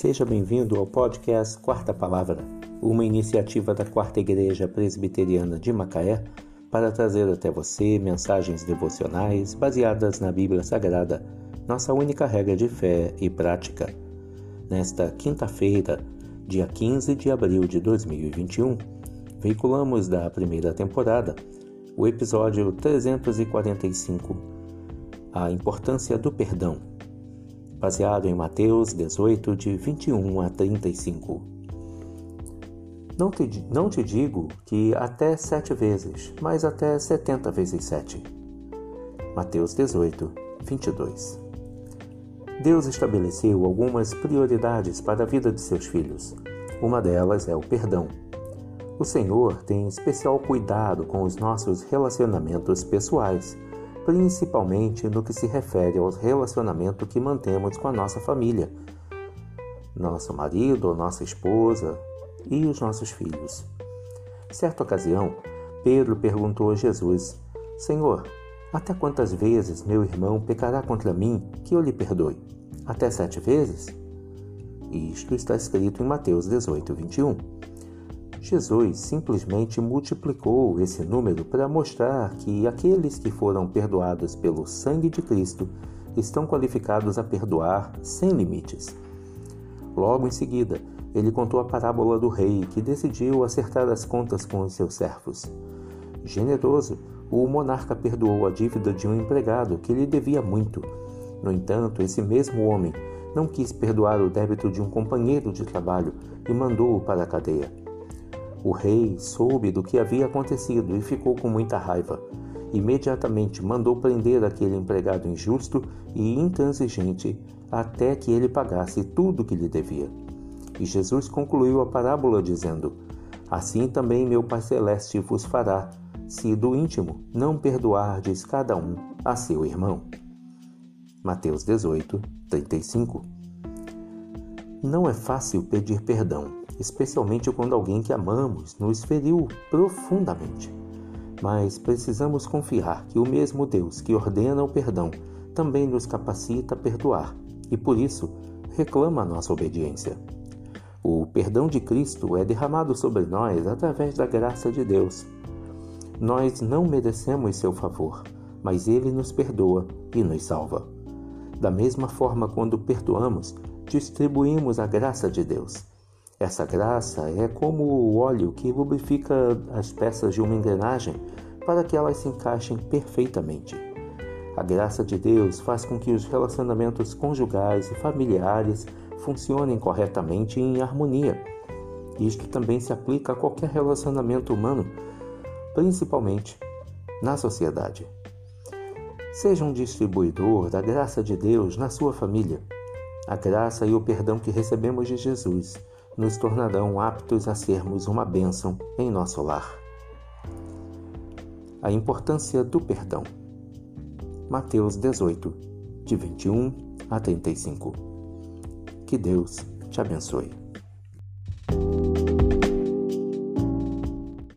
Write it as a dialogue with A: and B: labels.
A: Seja bem-vindo ao podcast Quarta Palavra, uma iniciativa da Quarta Igreja Presbiteriana de Macaé para trazer até você mensagens devocionais baseadas na Bíblia Sagrada, nossa única regra de fé e prática. Nesta quinta-feira, dia 15 de abril de 2021, veiculamos da primeira temporada o episódio 345, A Importância do Perdão baseado em Mateus 18, de 21 a 35. Não te, não te digo que até sete vezes, mas até setenta vezes sete. Mateus 18, 22. Deus estabeleceu algumas prioridades para a vida de seus filhos. Uma delas é o perdão. O Senhor tem especial cuidado com os nossos relacionamentos pessoais principalmente no que se refere ao relacionamento que mantemos com a nossa família, nosso marido ou nossa esposa e os nossos filhos. Certa ocasião, Pedro perguntou a Jesus: Senhor, até quantas vezes meu irmão pecará contra mim que eu lhe perdoe? Até sete vezes? Isto está escrito em Mateus 18, 21. Jesus simplesmente multiplicou esse número para mostrar que aqueles que foram perdoados pelo sangue de Cristo estão qualificados a perdoar sem limites. Logo em seguida, ele contou a parábola do rei que decidiu acertar as contas com os seus servos. Generoso, o monarca perdoou a dívida de um empregado que lhe devia muito. No entanto, esse mesmo homem não quis perdoar o débito de um companheiro de trabalho e mandou-o para a cadeia. O rei soube do que havia acontecido e ficou com muita raiva. Imediatamente mandou prender aquele empregado injusto e intransigente até que ele pagasse tudo o que lhe devia. E Jesus concluiu a parábola dizendo: Assim também meu Pai Celeste vos fará, se do íntimo não perdoardes cada um a seu irmão. Mateus 18, 35 Não é fácil pedir perdão especialmente quando alguém que amamos nos feriu profundamente. Mas precisamos confiar que o mesmo Deus que ordena o perdão também nos capacita a perdoar e, por isso, reclama nossa obediência. O perdão de Cristo é derramado sobre nós através da graça de Deus. Nós não merecemos seu favor, mas ele nos perdoa e nos salva. Da mesma forma, quando perdoamos, distribuímos a graça de Deus. Essa graça é como o óleo que lubrifica as peças de uma engrenagem para que elas se encaixem perfeitamente. A graça de Deus faz com que os relacionamentos conjugais e familiares funcionem corretamente e em harmonia. Isto também se aplica a qualquer relacionamento humano, principalmente na sociedade. Seja um distribuidor da graça de Deus na sua família. A graça e o perdão que recebemos de Jesus nos tornarão aptos a sermos uma bênção em nosso lar. A importância do perdão. Mateus 18, de 21 a 35. Que Deus te abençoe.